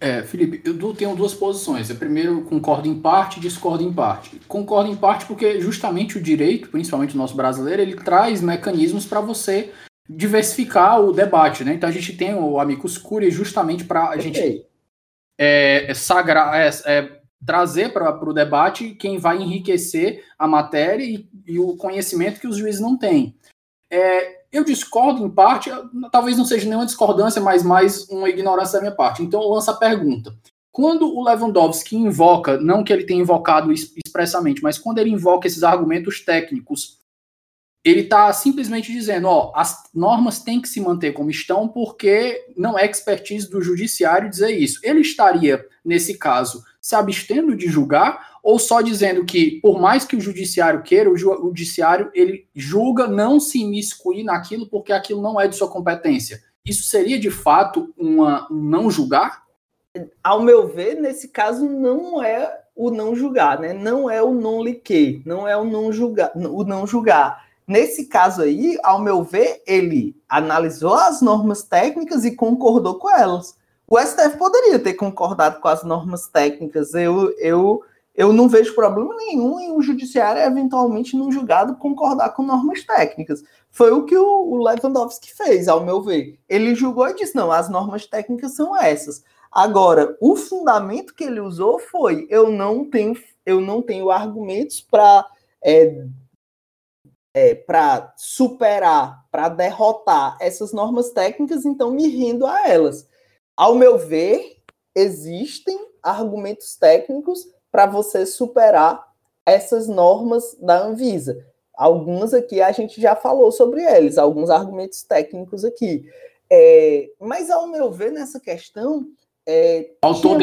É, Felipe, eu tenho duas posições. Eu primeiro concordo em parte e discordo em parte. Concordo em parte porque justamente o direito, principalmente o nosso brasileiro, ele traz mecanismos para você diversificar o debate, né? Então a gente tem o Amicus Curiae justamente para a gente é, é, sagrar, é, é, trazer para o debate quem vai enriquecer a matéria e, e, o conhecimento que os juízes não têm. É, eu discordo em parte, talvez não seja nenhuma discordância, mas mais uma ignorância da minha parte. Então eu lanço a pergunta. Quando o Lewandowski invoca, não que ele tenha invocado expressamente, mas quando ele invoca esses argumentos técnicos, ele está simplesmente dizendo, ó, as normas têm que se manter como estão porque não é expertise do judiciário dizer isso. Ele estaria, nesse caso, se abstendo de julgar ou só dizendo que, por mais que o judiciário queira, o, judiciário ele julga não se imiscuir naquilo porque aquilo não é de sua competência. Isso seria de fato uma, um não julgar? Ao meu ver, nesse caso não é o não julgar, né? Não é o não liquer, não é o não julgar, o não julgar. Nesse caso aí, ao meu ver, ele analisou as normas técnicas e concordou com elas. O STF poderia ter concordado com as normas técnicas. Eu, eu, eu não vejo problema nenhum em o judiciário eventualmente num julgado concordar com normas técnicas. Foi o que o, Lewandowski fez, ao meu ver. Ele julgou e disse: não, as normas técnicas são essas. Agora, o fundamento que ele usou foi: eu não tenho, eu não tenho argumentos para é, é, para superar, para derrotar essas normas técnicas, então me rendo a elas. Ao meu ver, existem argumentos técnicos para você superar essas normas da Anvisa. Algumas aqui a gente já falou sobre eles, alguns argumentos técnicos aqui. É, mas, ao meu ver, nessa questão. É, faltou,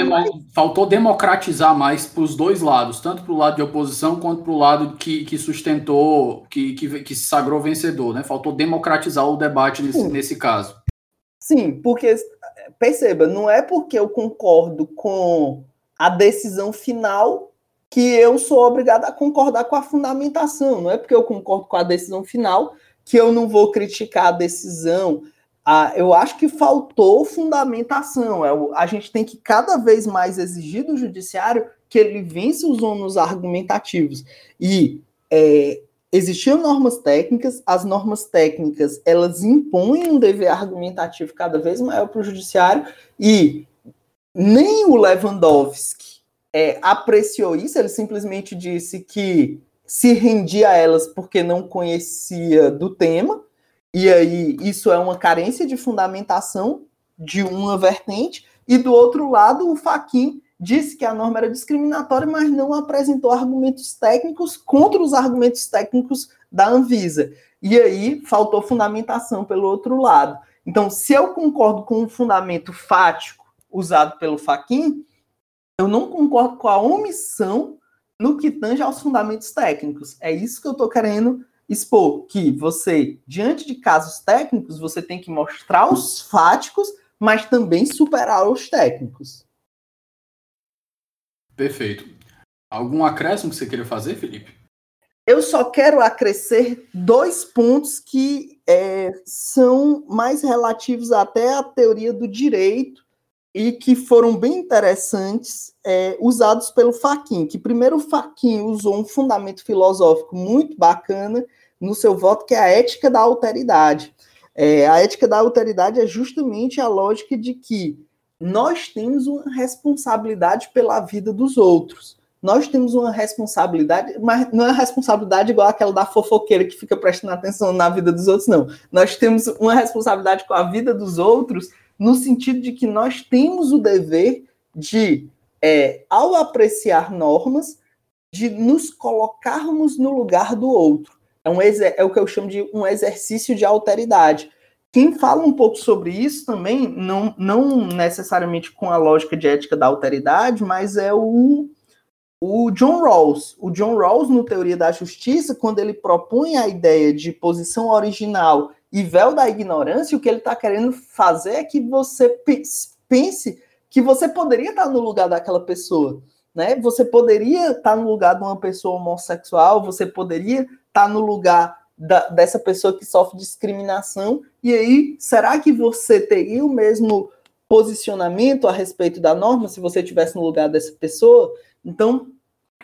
faltou democratizar mais para os dois lados, tanto para o lado de oposição quanto para o lado que, que sustentou, que, que, que se sagrou vencedor. Né? Faltou democratizar o debate nesse, nesse caso. Sim, porque perceba, não é porque eu concordo com a decisão final que eu sou obrigado a concordar com a fundamentação. Não é porque eu concordo com a decisão final que eu não vou criticar a decisão. Ah, eu acho que faltou fundamentação. É, a gente tem que cada vez mais exigir do judiciário que ele vença os ônus argumentativos. E é, existiam normas técnicas, as normas técnicas elas impõem um dever argumentativo cada vez maior para o judiciário e nem o Lewandowski é, apreciou isso, ele simplesmente disse que se rendia a elas porque não conhecia do tema, e aí isso é uma carência de fundamentação de uma vertente, e do outro lado o Faquin disse que a norma era discriminatória, mas não apresentou argumentos técnicos contra os argumentos técnicos da Anvisa. E aí faltou fundamentação pelo outro lado. Então, se eu concordo com o fundamento fático usado pelo Faquin, eu não concordo com a omissão no que tange aos fundamentos técnicos. É isso que eu estou querendo expor, que você, diante de casos técnicos, você tem que mostrar os fáticos, mas também superar os técnicos. Perfeito. Algum acréscimo que você queira fazer, Felipe? Eu só quero acrescer dois pontos que é, são mais relativos até à teoria do direito e que foram bem interessantes, é, usados pelo Faquin. Que primeiro o Faquin usou um fundamento filosófico muito bacana no seu voto, que é a ética da alteridade. É, a ética da alteridade é justamente a lógica de que nós temos uma responsabilidade pela vida dos outros. Nós temos uma responsabilidade, mas não é responsabilidade igual aquela da fofoqueira que fica prestando atenção na vida dos outros, não. Nós temos uma responsabilidade com a vida dos outros, no sentido de que nós temos o dever de, é, ao apreciar normas, de nos colocarmos no lugar do outro. É, um é o que eu chamo de um exercício de alteridade. Quem fala um pouco sobre isso também, não, não necessariamente com a lógica de ética da alteridade, mas é o, o John Rawls. O John Rawls, no Teoria da Justiça, quando ele propõe a ideia de posição original e véu da ignorância, o que ele está querendo fazer é que você pense que você poderia estar no lugar daquela pessoa. Né? Você poderia estar no lugar de uma pessoa homossexual, você poderia estar no lugar da, dessa pessoa que sofre discriminação, e aí, será que você teria o mesmo posicionamento a respeito da norma se você estivesse no lugar dessa pessoa? Então,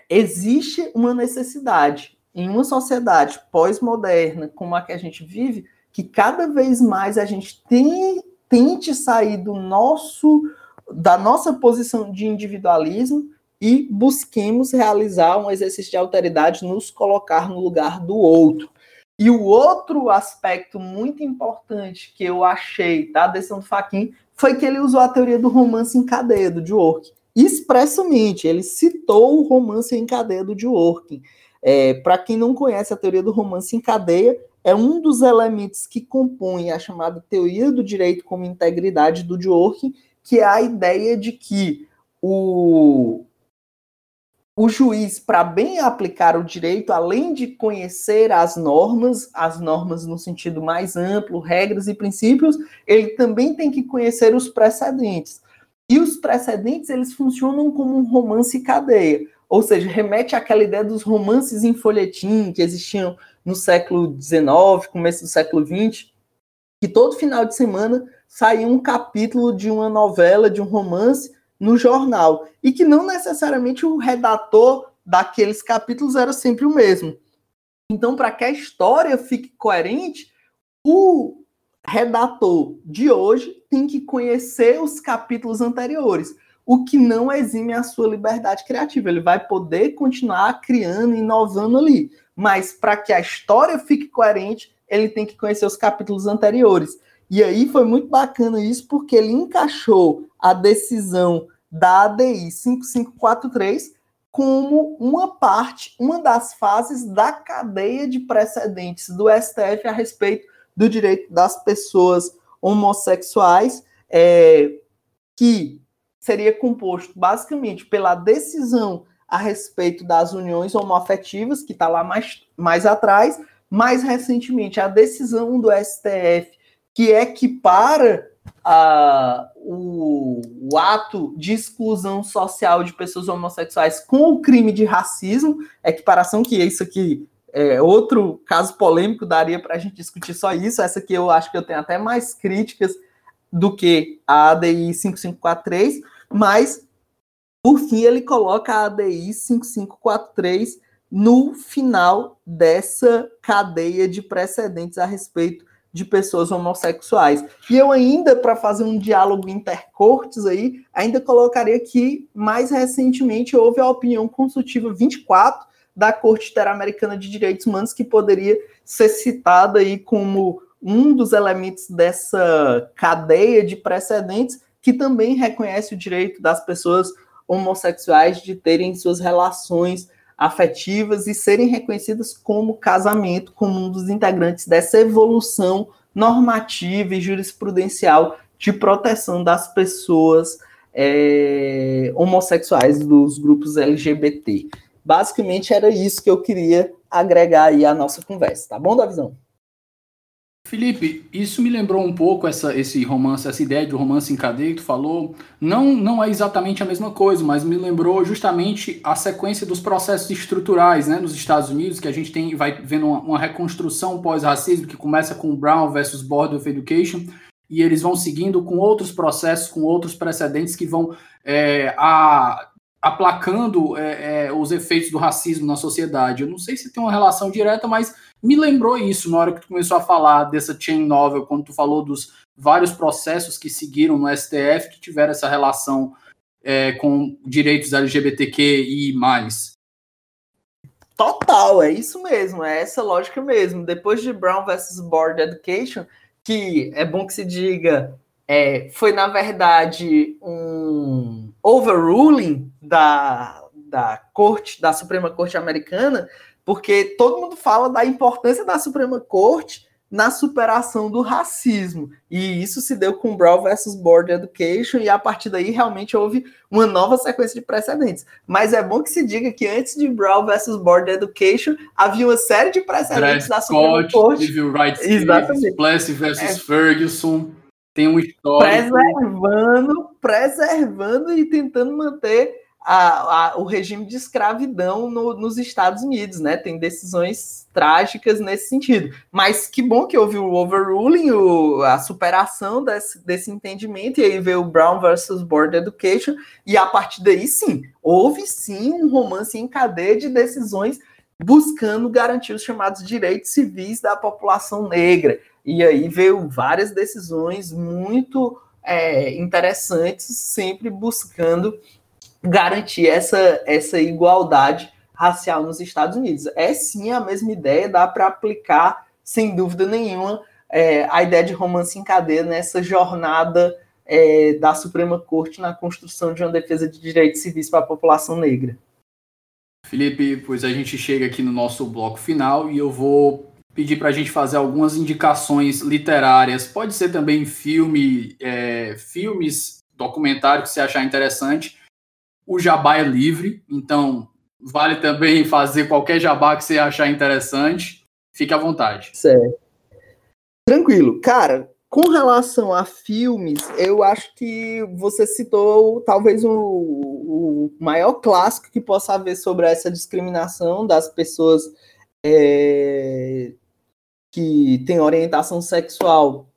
existe uma necessidade em uma sociedade pós-moderna como a que a gente vive, que cada vez mais a gente tem, tente sair do nosso da nossa posição de individualismo e busquemos realizar um exercício de alteridade, nos colocar no lugar do outro. E o outro aspecto muito importante que eu achei da decisão do Faquin foi que ele usou a teoria do romance em cadeia do Dworkin. Expressamente, ele citou o romance em cadeia do Dworkin. É, Para quem não conhece a teoria do romance em cadeia, é um dos elementos que compõem a chamada teoria do direito como integridade do Dworkin, que é a ideia de que o, o juiz, para bem aplicar o direito, além de conhecer as normas, as normas no sentido mais amplo, regras e princípios, ele também tem que conhecer os precedentes. E os precedentes, eles funcionam como um romance cadeia, ou seja, remete àquela ideia dos romances em folhetim que existiam no século XIX, começo do século XX, que todo final de semana saía um capítulo de uma novela, de um romance, no jornal. E que não necessariamente o redator daqueles capítulos era sempre o mesmo. Então, para que a história fique coerente, o redator de hoje tem que conhecer os capítulos anteriores, o que não exime a sua liberdade criativa. Ele vai poder continuar criando, inovando ali. Mas para que a história fique coerente, ele tem que conhecer os capítulos anteriores. E aí foi muito bacana isso, porque ele encaixou a decisão da ADI 5543 como uma parte, uma das fases da cadeia de precedentes do STF a respeito do direito das pessoas homossexuais, é, que seria composto basicamente pela decisão a respeito das uniões homoafetivas, que está lá mais, mais atrás, mais recentemente a decisão do STF que equipara a, o, o, ato de exclusão social de pessoas homossexuais com o crime de racismo, equiparação que isso aqui é outro caso polêmico, daria para a gente discutir só isso. Essa aqui eu acho que eu tenho até mais críticas do que a ADI 5543, mas por fim ele coloca a ADI 5543 no final dessa cadeia de precedentes a respeito de pessoas homossexuais. E eu ainda, para fazer um diálogo intercortes aí, ainda colocaria que, mais recentemente, houve a opinião consultiva 24 da Corte Interamericana de Direitos Humanos, que poderia ser citada aí como um dos elementos dessa cadeia de precedentes, que também reconhece o direito das pessoas homossexuais de terem suas relações afetivas e serem reconhecidas como casamento, como um dos integrantes dessa evolução normativa e jurisprudencial de proteção das pessoas é, homossexuais dos grupos LGBT. Basicamente era isso que eu queria agregar aí à nossa conversa, tá bom, Davizão? Felipe, isso me lembrou um pouco essa, esse romance, essa ideia de romance em cadeia que tu falou. Não, não é exatamente a mesma coisa, mas me lembrou justamente a sequência dos processos estruturais, né, nos Estados Unidos, que a gente tem, vai vendo uma, uma reconstrução pós-racismo que começa com Brown versus Board of Education e eles vão seguindo com outros processos, com outros precedentes que vão é, a, aplacando é, é, os efeitos do racismo na sociedade. Eu não sei se tem uma relação direta, mas me lembrou isso na hora que tu começou a falar dessa chain novel, quando tu falou dos vários processos que seguiram no STF que tiveram essa relação é, com direitos LGBTQI+. Total, é isso mesmo, é essa lógica mesmo. Depois de Brown versus Board Education, que é bom que se diga, é, foi na verdade um overruling da, da Corte, da Suprema Corte Americana, porque todo mundo fala da importância da Suprema Corte na superação do racismo. E isso se deu com Brown versus Board Education, e a partir daí realmente houve uma nova sequência de precedentes. Mas é bom que se diga que antes de Brown versus Board Education, havia uma série de precedentes da Suprema Corte. Civil Rights Exatamente. Plessy versus é. Ferguson. Tem um histórico. Preservando, preservando e tentando manter a, a, o regime de escravidão no, nos Estados Unidos, né? Tem decisões trágicas nesse sentido. Mas que bom que houve o overruling, o, a superação desse, desse entendimento, e aí veio o Brown versus Board Education, e a partir daí, sim, houve sim um romance em cadeia de decisões buscando garantir os chamados direitos civis da população negra. E aí veio várias decisões muito é, interessantes, sempre buscando garantir essa, essa igualdade racial nos Estados Unidos. É sim a mesma ideia, dá para aplicar, sem dúvida nenhuma, é, a ideia de romance em cadeia nessa jornada é, da Suprema Corte na construção de uma defesa de direitos civis para a população negra. Felipe, pois a gente chega aqui no nosso bloco final e eu vou pedir para a gente fazer algumas indicações literárias. Pode ser também filme, é, filmes, documentário que você achar interessante o jabá é livre, então vale também fazer qualquer jabá que você achar interessante. Fique à vontade. Certo. Tranquilo. Cara, com relação a filmes, eu acho que você citou talvez o, o maior clássico que possa haver sobre essa discriminação das pessoas é, que têm orientação sexual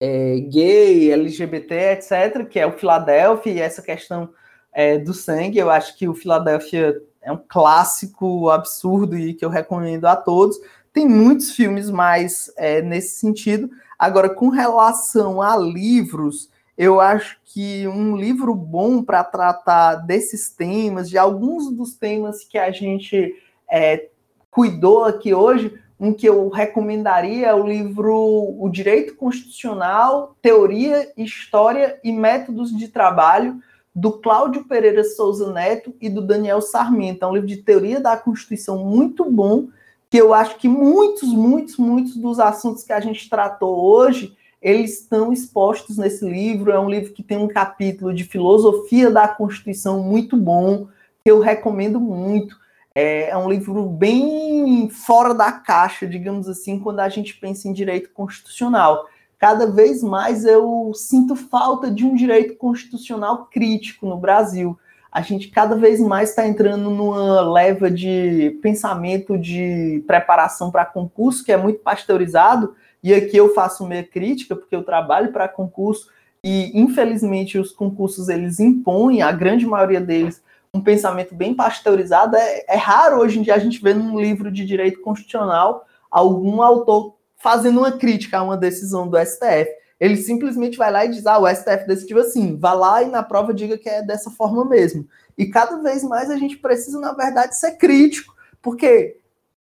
é, gay, LGBT, etc., que é o Filadélfia, e essa questão é, do sangue. Eu acho que o Philadelphia é um clássico absurdo e que eu recomendo a todos. Tem muitos filmes mais é, nesse sentido. Agora, com relação a livros, eu acho que um livro bom para tratar desses temas, de alguns dos temas que a gente é, cuidou aqui hoje, um que eu recomendaria é o livro O Direito Constitucional, Teoria, História e Métodos de Trabalho, do Cláudio Pereira Souza Neto e do Daniel Sarmento. É um livro de teoria da Constituição muito bom, que eu acho que muitos, muitos, muitos dos assuntos que a gente tratou hoje, eles estão expostos nesse livro. É um livro que tem um capítulo de filosofia da Constituição muito bom, que eu recomendo muito. É, é um livro bem fora da caixa, digamos assim, quando a gente pensa em direito constitucional cada vez mais eu sinto falta de um direito constitucional crítico no Brasil. A gente cada vez mais está entrando numa leva de pensamento de preparação para concurso que é muito pasteurizado, e aqui eu faço meia crítica, porque eu trabalho para concurso e infelizmente os concursos eles impõem, a grande maioria deles, um pensamento bem pasteurizado. É, é raro hoje em dia a gente ver num livro de direito constitucional algum autor fazendo uma crítica a uma decisão do STF. Ele simplesmente vai lá e diz: ah, o STF decidiu assim, vá lá e na prova diga que é dessa forma mesmo. E cada vez mais a gente precisa, na verdade, ser crítico, porque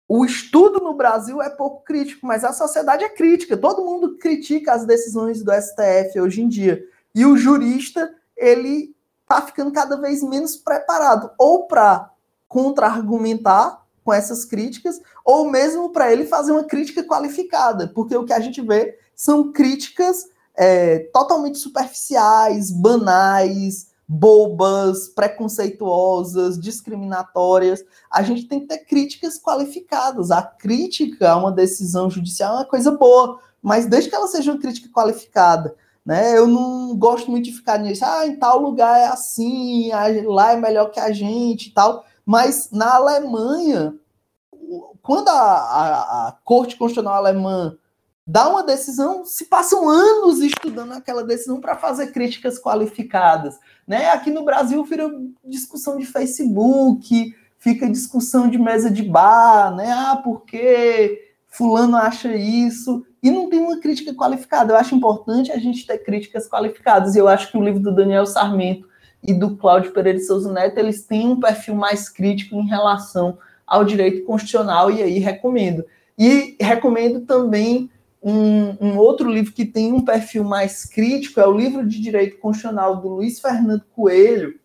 o estudo no Brasil é pouco crítico, mas a sociedade é crítica. Todo mundo critica as decisões do STF hoje em dia. E o jurista, ele está ficando cada vez menos preparado, ou para contra-argumentar com essas críticas, ou mesmo para ele fazer uma crítica qualificada, porque o que a gente vê são críticas é, totalmente superficiais, banais, bobas, preconceituosas, discriminatórias. A gente tem que ter críticas qualificadas. A crítica a uma decisão judicial é uma coisa boa, mas desde que ela seja uma crítica qualificada. Né? Eu não gosto muito de ficar nisso, ah, em tal lugar é assim, lá é melhor que a gente e tal. Mas na Alemanha, quando a, a, a Corte Constitucional Alemã dá uma decisão, se passam anos estudando aquela decisão para fazer críticas qualificadas. Né? Aqui no Brasil vira discussão de Facebook, fica discussão de mesa de bar, né? Ah, porque fulano acha isso, e não tem uma crítica qualificada. Eu acho importante a gente ter críticas qualificadas, e eu acho que o livro do Daniel Sarmento e do Cláudio Pereira de Souza Neto, eles têm um perfil mais crítico em relação ao direito constitucional, e aí recomendo. E recomendo também um, um, outro livro que tem um perfil mais crítico, é o livro de direito constitucional do Luiz Fernando Coelho,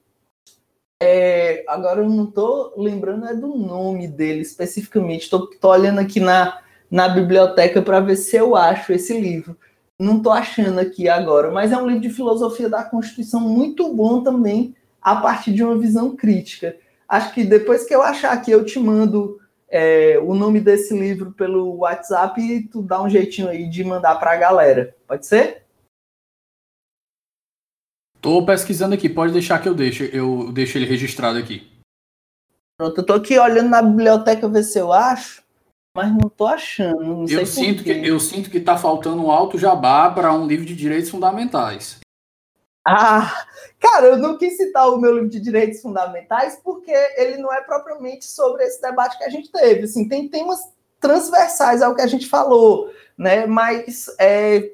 É, agora eu não estou lembrando é do nome dele especificamente. Estou olhando aqui na, na biblioteca para ver se eu acho esse livro. Não estou achando aqui agora, mas é um livro de filosofia da Constituição muito bom também, a partir de uma visão crítica. Acho que depois que eu achar aqui, eu te mando é, o nome desse livro pelo WhatsApp e tu dá um jeitinho aí de mandar para a galera. Pode ser? Tô pesquisando aqui, pode deixar que eu deixo, eu deixo ele registrado aqui. Pronto, eu tô aqui olhando na biblioteca ver se eu acho, mas não tô achando. Não eu sinto que eu sinto que tá faltando um alto jabá para um livro de direitos fundamentais. Ah, cara, eu não quis citar o meu livro de direitos fundamentais porque ele não é propriamente sobre esse debate que a gente teve. Assim, tem temas transversais ao que a gente falou, né? Mas é,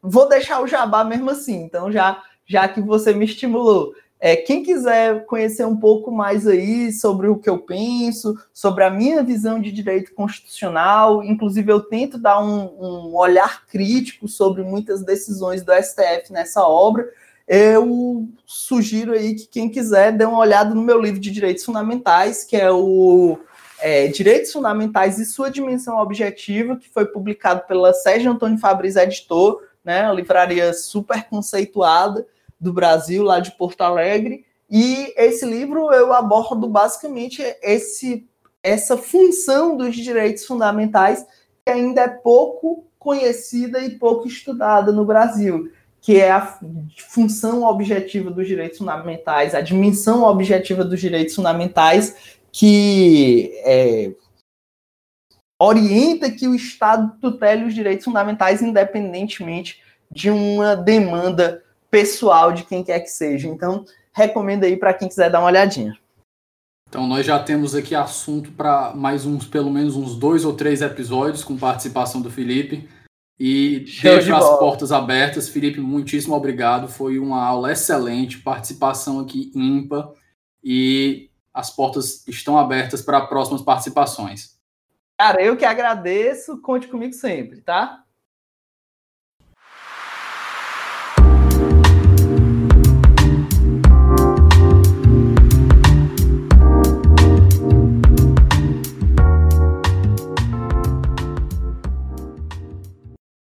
vou deixar o jabá mesmo assim. Então já já que você me estimulou. É, quem quiser conhecer um pouco mais aí sobre o que eu penso, sobre a minha visão de direito constitucional, inclusive eu tento dar um, um olhar crítico sobre muitas decisões do STF nessa obra, eu sugiro aí que quem quiser dê uma olhada no meu livro de direitos fundamentais, que é o é, Direitos Fundamentais e Sua Dimensão Objetiva, que foi publicado pela Sérgio Antônio Fabris Editor, né, uma livraria super conceituada, do Brasil, lá de Porto Alegre. E esse livro eu abordo basicamente esse, essa função dos direitos fundamentais que ainda é pouco conhecida e pouco estudada no Brasil, que é a função objetiva dos direitos fundamentais, a dimensão objetiva dos direitos fundamentais que é, orienta que o Estado tutele os direitos fundamentais independentemente de uma demanda pessoal de quem quer que seja. Então, recomendo aí para quem quiser dar uma olhadinha. Então, nós já temos aqui assunto para mais uns, pelo menos uns dois ou três episódios com participação do Felipe. E Show deixo de as bola. portas abertas. Felipe, muitíssimo obrigado. Foi uma aula excelente, participação aqui ímpar. E as portas estão abertas para próximas participações. Cara, eu que agradeço. Conte comigo sempre, tá?